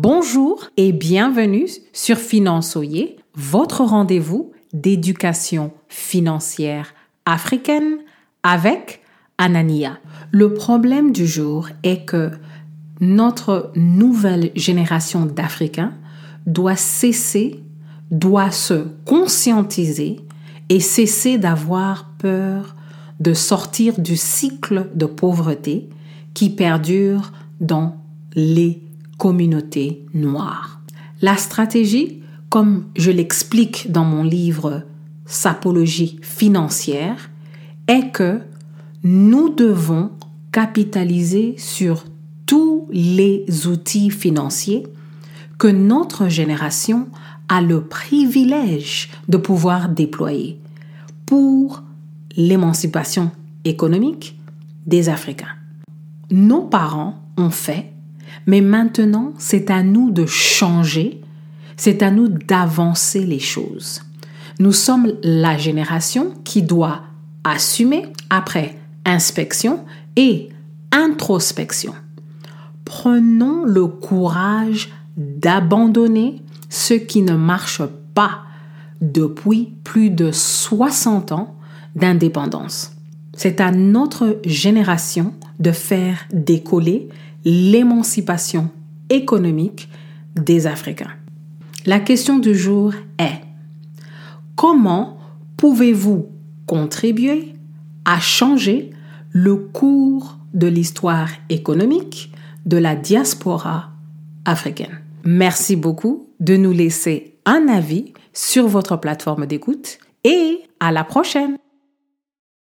Bonjour et bienvenue sur Finançoyer, votre rendez-vous d'éducation financière africaine avec Anania. Le problème du jour est que notre nouvelle génération d'Africains doit cesser, doit se conscientiser et cesser d'avoir peur de sortir du cycle de pauvreté qui perdure dans les communautés noires. La stratégie, comme je l'explique dans mon livre Sapologie financière, est que nous devons capitaliser sur tous les outils financiers que notre génération a le privilège de pouvoir déployer pour l'émancipation économique des Africains. Nos parents ont fait mais maintenant, c'est à nous de changer, c'est à nous d'avancer les choses. Nous sommes la génération qui doit assumer après inspection et introspection. Prenons le courage d'abandonner ce qui ne marche pas depuis plus de 60 ans d'indépendance. C'est à notre génération de faire décoller l'émancipation économique des Africains. La question du jour est comment pouvez-vous contribuer à changer le cours de l'histoire économique de la diaspora africaine? Merci beaucoup de nous laisser un avis sur votre plateforme d'écoute et à la prochaine